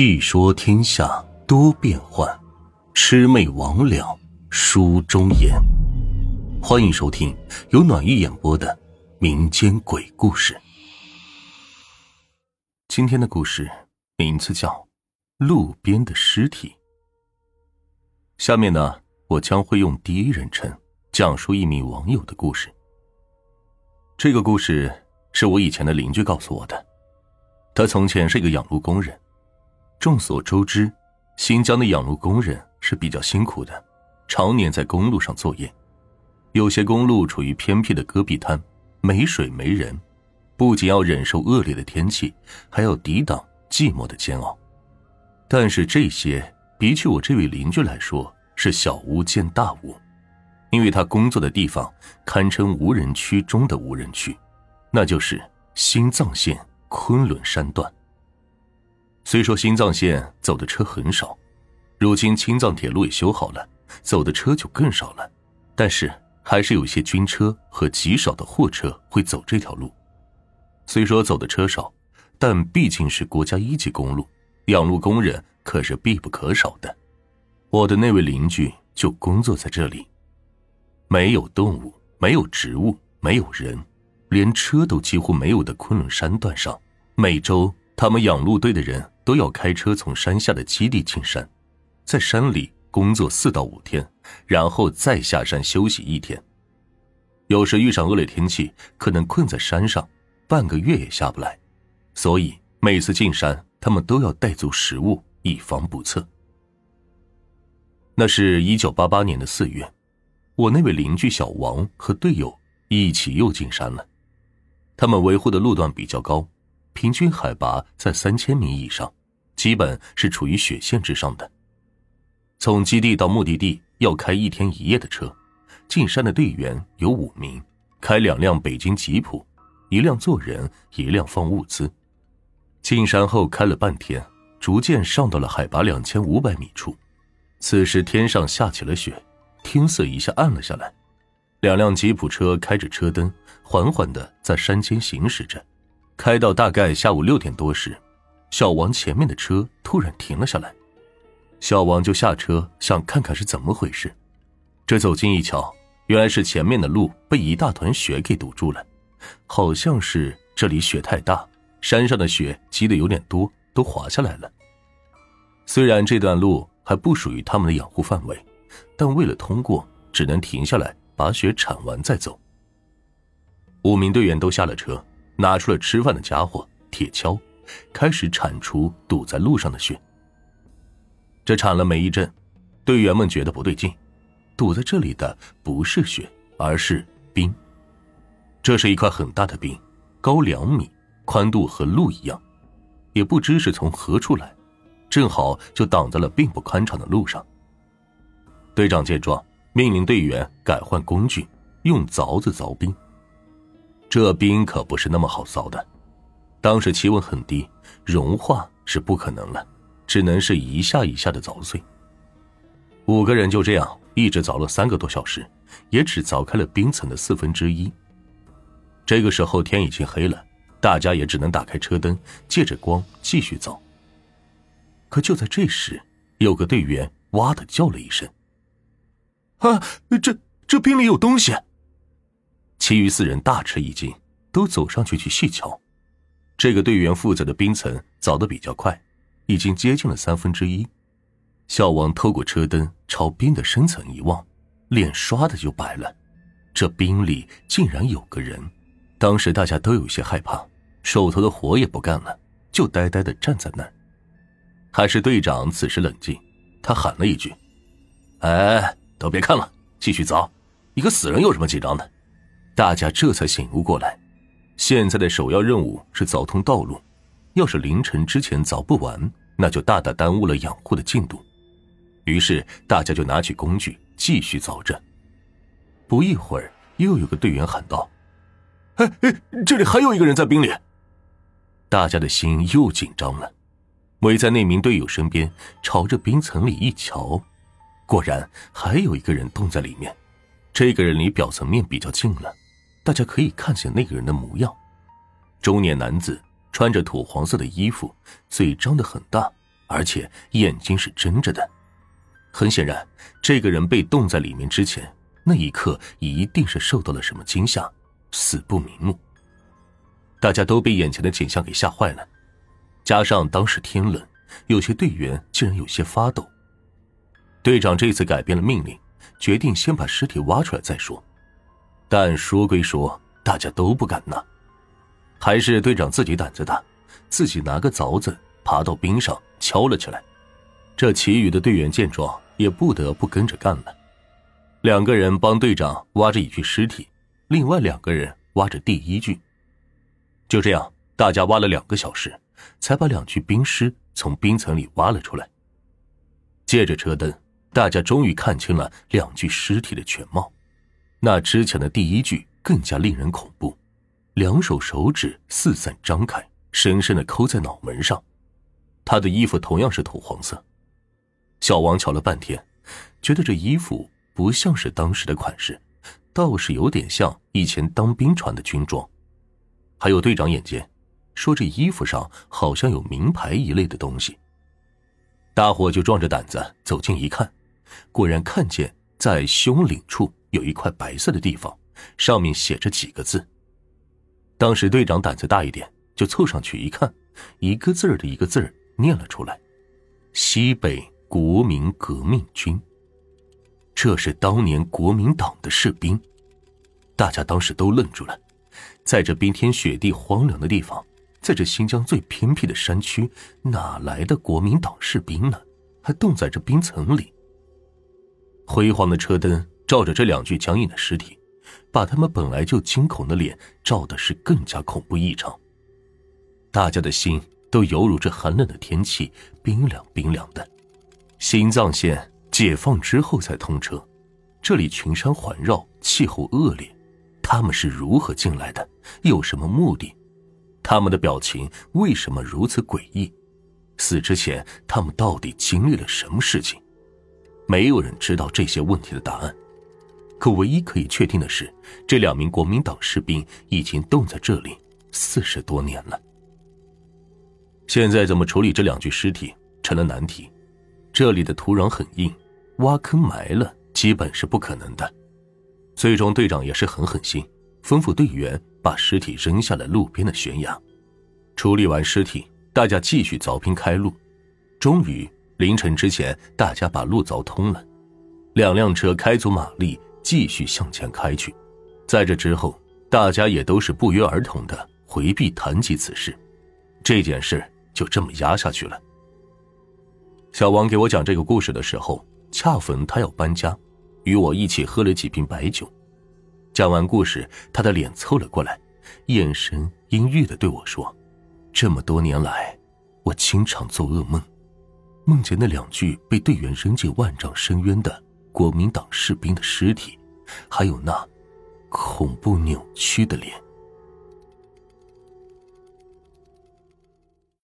细说天下多变幻，魑魅魍魉书中言。欢迎收听由暖玉演播的民间鬼故事。今天的故事名字叫《路边的尸体》。下面呢，我将会用第一人称讲述一名网友的故事。这个故事是我以前的邻居告诉我的，他从前是一个养路工人。众所周知，新疆的养路工人是比较辛苦的，常年在公路上作业。有些公路处于偏僻的戈壁滩，没水没人，不仅要忍受恶劣的天气，还要抵挡寂寞的煎熬。但是这些比起我这位邻居来说是小巫见大巫，因为他工作的地方堪称无人区中的无人区，那就是新藏线昆仑山段。虽说新藏线走的车很少，如今青藏铁路也修好了，走的车就更少了。但是还是有些军车和极少的货车会走这条路。虽说走的车少，但毕竟是国家一级公路，养路工人可是必不可少的。我的那位邻居就工作在这里。没有动物，没有植物，没有人，连车都几乎没有的昆仑山段上，每周他们养路队的人。都要开车从山下的基地进山，在山里工作四到五天，然后再下山休息一天。有时遇上恶劣天气，可能困在山上半个月也下不来，所以每次进山，他们都要带足食物，以防不测。那是一九八八年的四月，我那位邻居小王和队友一起又进山了，他们维护的路段比较高，平均海拔在三千米以上。基本是处于雪线之上的。从基地到目的地要开一天一夜的车，进山的队员有五名，开两辆北京吉普，一辆坐人，一辆放物资。进山后开了半天，逐渐上到了海拔两千五百米处。此时天上下起了雪，天色一下暗了下来。两辆吉普车开着车灯，缓缓的在山间行驶着。开到大概下午六点多时。小王前面的车突然停了下来，小王就下车想看看是怎么回事。这走近一瞧，原来是前面的路被一大团雪给堵住了，好像是这里雪太大，山上的雪积的有点多，都滑下来了。虽然这段路还不属于他们的养护范围，但为了通过，只能停下来把雪铲完再走。五名队员都下了车，拿出了吃饭的家伙——铁锹。开始铲除堵在路上的雪。这铲了没一阵，队员们觉得不对劲，堵在这里的不是雪，而是冰。这是一块很大的冰，高两米，宽度和路一样，也不知是从何处来，正好就挡在了并不宽敞的路上。队长见状，命令队员改换工具，用凿子凿冰。这冰可不是那么好凿的。当时气温很低，融化是不可能了，只能是一下一下的凿碎。五个人就这样一直凿了三个多小时，也只凿开了冰层的四分之一。这个时候天已经黑了，大家也只能打开车灯，借着光继续凿。可就在这时，有个队员哇的叫了一声：“啊，这这冰里有东西！”其余四人大吃一惊，都走上去去细瞧。这个队员负责的冰层凿得比较快，已经接近了三分之一。小王透过车灯朝冰的深层一望，脸唰的就白了。这冰里竟然有个人！当时大家都有些害怕，手头的活也不干了，就呆呆的站在那儿。还是队长此时冷静，他喊了一句：“哎，都别看了，继续凿！一个死人有什么紧张的？”大家这才醒悟过来。现在的首要任务是凿通道路，要是凌晨之前凿不完，那就大大耽误了养护的进度。于是大家就拿起工具继续凿着。不一会儿，又有个队员喊道：“哎哎，这里还有一个人在冰里！”大家的心又紧张了，围在那名队友身边，朝着冰层里一瞧，果然还有一个人冻在里面。这个人离表层面比较近了。大家可以看见那个人的模样，中年男子穿着土黄色的衣服，嘴张得很大，而且眼睛是睁着的。很显然，这个人被冻在里面之前，那一刻一定是受到了什么惊吓，死不瞑目。大家都被眼前的景象给吓坏了，加上当时天冷，有些队员竟然有些发抖。队长这次改变了命令，决定先把尸体挖出来再说。但说归说，大家都不敢拿，还是队长自己胆子大，自己拿个凿子爬到冰上敲了起来。这其余的队员见状，也不得不跟着干了。两个人帮队长挖着一具尸体，另外两个人挖着第一具。就这样，大家挖了两个小时，才把两具冰尸从冰层里挖了出来。借着车灯。大家终于看清了两具尸体的全貌，那之前的第一句更加令人恐怖，两手手指四散张开，深深的抠在脑门上。他的衣服同样是土黄色。小王瞧了半天，觉得这衣服不像是当时的款式，倒是有点像以前当兵穿的军装。还有队长眼尖，说这衣服上好像有名牌一类的东西。大伙就壮着胆子走近一看。果然看见在胸领处有一块白色的地方，上面写着几个字。当时队长胆子大一点，就凑上去一看，一个字儿的一个字儿念了出来：“西北国民革命军。”这是当年国民党的士兵。大家当时都愣住了，在这冰天雪地荒凉的地方，在这新疆最偏僻的山区，哪来的国民党士兵呢？还冻在这冰层里。辉煌的车灯照着这两具僵硬的尸体，把他们本来就惊恐的脸照的是更加恐怖异常。大家的心都犹如这寒冷的天气，冰凉冰凉的。新藏线解放之后才通车，这里群山环绕，气候恶劣。他们是如何进来的？有什么目的？他们的表情为什么如此诡异？死之前，他们到底经历了什么事情？没有人知道这些问题的答案，可唯一可以确定的是，这两名国民党士兵已经冻在这里四十多年了。现在怎么处理这两具尸体成了难题。这里的土壤很硬，挖坑埋了基本是不可能的。最终，队长也是很狠心，吩咐队员把尸体扔下了路边的悬崖。处理完尸体，大家继续凿冰开路，终于。凌晨之前，大家把路凿通了，两辆车开足马力，继续向前开去。在这之后，大家也都是不约而同的回避谈及此事，这件事就这么压下去了。小王给我讲这个故事的时候，恰逢他要搬家，与我一起喝了几瓶白酒。讲完故事，他的脸凑了过来，眼神阴郁的对我说：“这么多年来，我经常做噩梦。”梦见那两具被队员扔进万丈深渊的国民党士兵的尸体，还有那恐怖扭曲的脸。